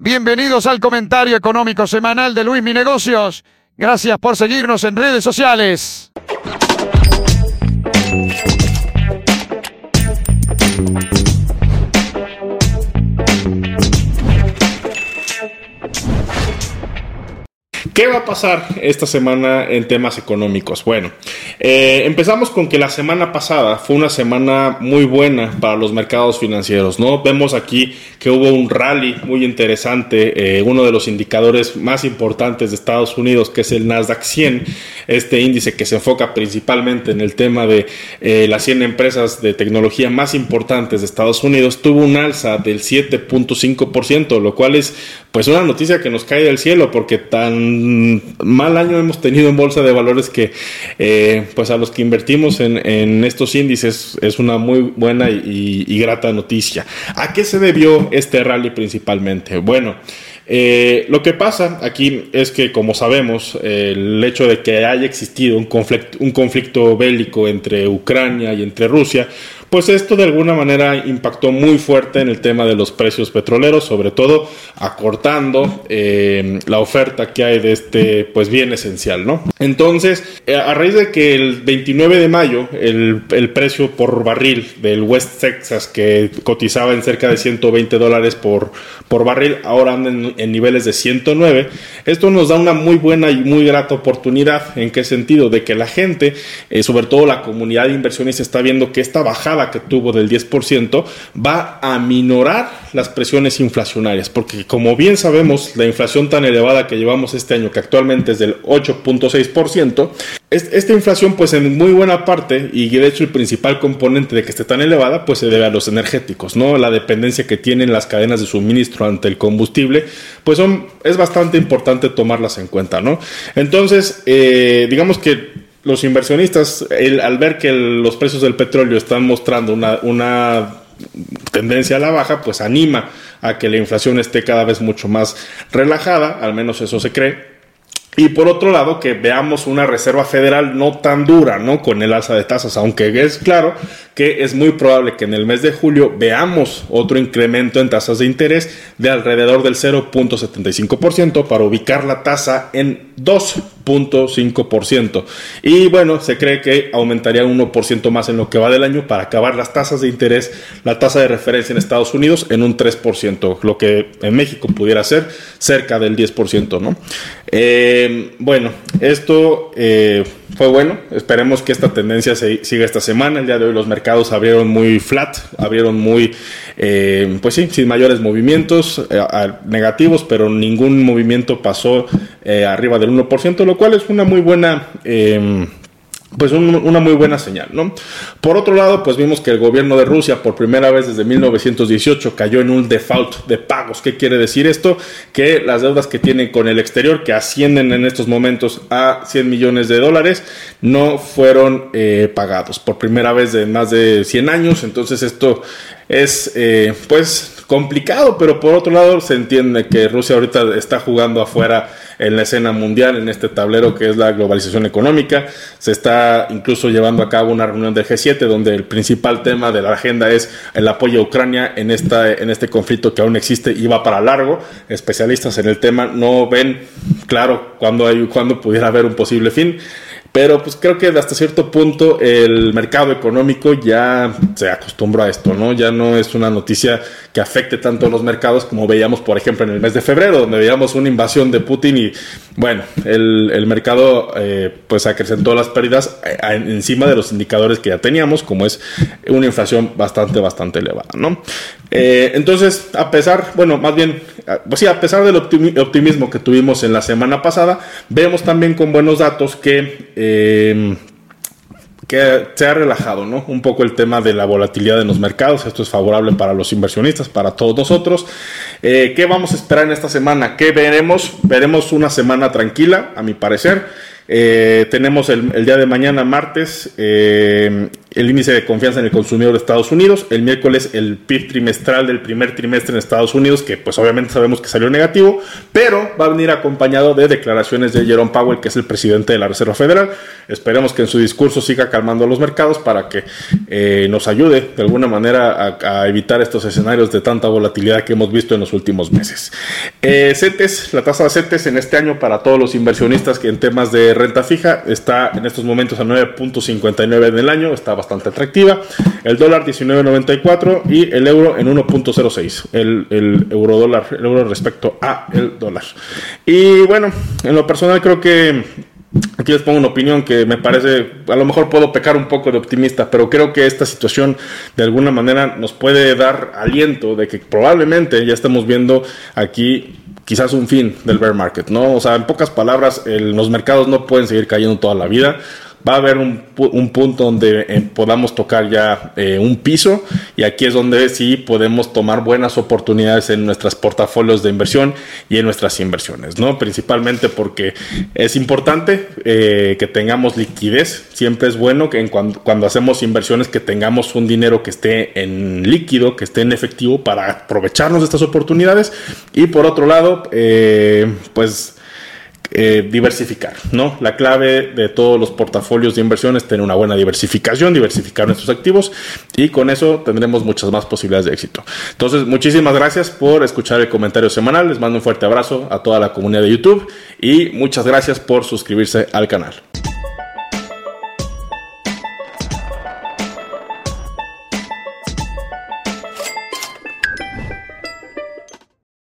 Bienvenidos al comentario económico semanal de Luis Mi Negocios. Gracias por seguirnos en redes sociales. ¿Qué va a pasar esta semana en temas económicos? Bueno, eh, empezamos con que la semana pasada fue una semana muy buena para los mercados financieros, ¿no? Vemos aquí que hubo un rally muy interesante, eh, uno de los indicadores más importantes de Estados Unidos, que es el Nasdaq 100, este índice que se enfoca principalmente en el tema de eh, las 100 empresas de tecnología más importantes de Estados Unidos, tuvo un alza del 7.5%, lo cual es pues una noticia que nos cae del cielo porque tan mal año hemos tenido en bolsa de valores que eh, pues a los que invertimos en, estos índices es una muy buena y, grata noticia. ¿A qué se debió este rally principalmente? Bueno, eh, lo que pasa aquí es que, como sabemos, el hecho de que haya existido un conflicto, un conflicto bélico entre Ucrania y entre Rusia, pues esto de alguna manera impactó muy fuerte en el tema de los precios petroleros, sobre todo acortando eh, la oferta que hay de este pues bien esencial, ¿no? Entonces, eh, a raíz de que el 29 de mayo el, precio por barril del West Texas que cotizaba en cerca de 120 dólares por, por barril, ahora anda en, niveles de 109, esto nos da una muy buena y muy grata oportunidad. ¿En qué sentido? De que la gente, eh, sobre todo la comunidad de inversiones, está viendo que esta bajada que tuvo del 10% va a minorar las presiones inflacionarias, porque como bien sabemos, la inflación tan elevada que llevamos este año, que actualmente es del 8.6%, esta inflación pues en muy buena parte, y de hecho el principal componente de que esté tan elevada, pues se debe a los energéticos, ¿no? La dependencia que tienen las cadenas de suministro ante el combustible, pues es bastante importante tomarlas en cuenta, ¿no? Entonces, eh, digamos que los inversionistas, al ver que los precios del petróleo están mostrando una, tendencia a la baja, pues anima a que la inflación esté cada vez mucho más relajada, al menos eso se cree. Y por otro lado, que veamos una Reserva Federal no tan dura, ¿no? Con el alza de tasas, aunque es claro que es muy probable que en el mes de julio veamos otro incremento en tasas de interés de alrededor del 0.75% para ubicar la tasa en 2.5%. Y bueno, se cree que aumentaría un 1% más en lo que va del año para acabar las tasas de interés, la tasa de referencia en Estados Unidos en un 3%, lo que en México pudiera ser cerca del 10%, ¿no? Eh, bueno, esto eh, fue bueno. Esperemos que esta tendencia se, siga esta semana. El día de hoy los mercados abrieron muy flat, abrieron muy, eh, pues sí, sin mayores movimientos negativos, pero ningún movimiento pasó arriba del 1%, lo cual es una muy buena pues una muy buena señal, ¿no? Por otro lado, pues vimos que el gobierno de Rusia por primera vez desde 1918 cayó en un default de pagos. ¿Qué quiere decir esto? Que las deudas que tienen con el exterior, que ascienden en estos momentos a 100 millones de dólares, no fueron eh, pagados por primera vez de más de 100 años. Entonces esto es, eh, pues, complicado, pero por otro lado se entiende que Rusia ahorita está jugando afuera en la escena mundial, en este tablero que es la globalización económica. Se está incluso llevando a cabo una reunión del G7 donde el principal tema de la agenda es el apoyo a Ucrania en, esta, en este conflicto que aún existe y va para largo. Especialistas en el tema no ven claro cuándo, hay, cuándo pudiera haber un posible fin. Pero pues creo que hasta cierto punto el mercado económico ya se acostumbró a esto, ¿no? Ya no es una noticia que afecte tanto a los mercados como veíamos, por ejemplo, en el mes de febrero, donde veíamos una invasión de Putin y, bueno, el, mercado eh, pues acrecentó las pérdidas eh, encima de los indicadores que ya teníamos, como es una inflación bastante, bastante elevada, ¿no? Eh, entonces, a pesar, bueno, más bien, pues sí, a pesar del optimismo que tuvimos en la semana pasada, vemos también con buenos datos que eh, que se ha relajado, ¿no? Un poco el tema de la volatilidad en los mercados. Esto es favorable para los inversionistas, para todos nosotros. Eh, ¿Qué vamos a esperar en esta semana? ¿Qué veremos? Veremos una semana tranquila, a mi parecer. Eh, tenemos el, día de mañana, martes, el índice de confianza en el consumidor de Estados Unidos, el miércoles el PIB trimestral del primer trimestre en Estados Unidos, que pues obviamente sabemos que salió negativo, pero va a venir acompañado de declaraciones de Jerome Powell, que es el presidente de la Reserva Federal. Esperemos que en su discurso siga calmando los mercados para que eh, nos ayude de alguna manera a, evitar estos escenarios de tanta volatilidad que hemos visto en los últimos meses. Eh, CETES, la tasa de CETES en este año para todos los inversionistas que en temas de renta fija está en estos momentos a 9.59 en el año, está bastante atractiva. El dólar 19.94 y el euro en 1.06. El, el euro dólar, el euro respecto a el dólar. Y bueno, en lo personal creo que Aquí les pongo una opinión que me parece, a lo mejor puedo pecar un poco de optimista, pero creo que esta situación de alguna manera nos puede dar aliento de que probablemente ya estamos viendo aquí quizás un fin del bear market, ¿no? O sea, en pocas palabras, los mercados no pueden seguir cayendo toda la vida va a haber un, punto donde eh, podamos tocar ya eh, un piso y aquí es donde sí podemos tomar buenas oportunidades en nuestros portafolios de inversión y en nuestras inversiones, ¿no? Principalmente porque es importante eh, que tengamos liquidez, siempre es bueno que cuando, cuando, hacemos inversiones que tengamos un dinero que esté en líquido, que esté en efectivo para aprovecharnos de estas oportunidades y por otro lado, pues eh, diversificar, ¿no? La clave de todos los portafolios de inversión es tener una buena diversificación, diversificar nuestros activos y con eso tendremos muchas más posibilidades de éxito. Entonces, muchísimas gracias por escuchar el comentario semanal. Les mando un fuerte abrazo a toda la comunidad de YouTube y muchas gracias por suscribirse al canal.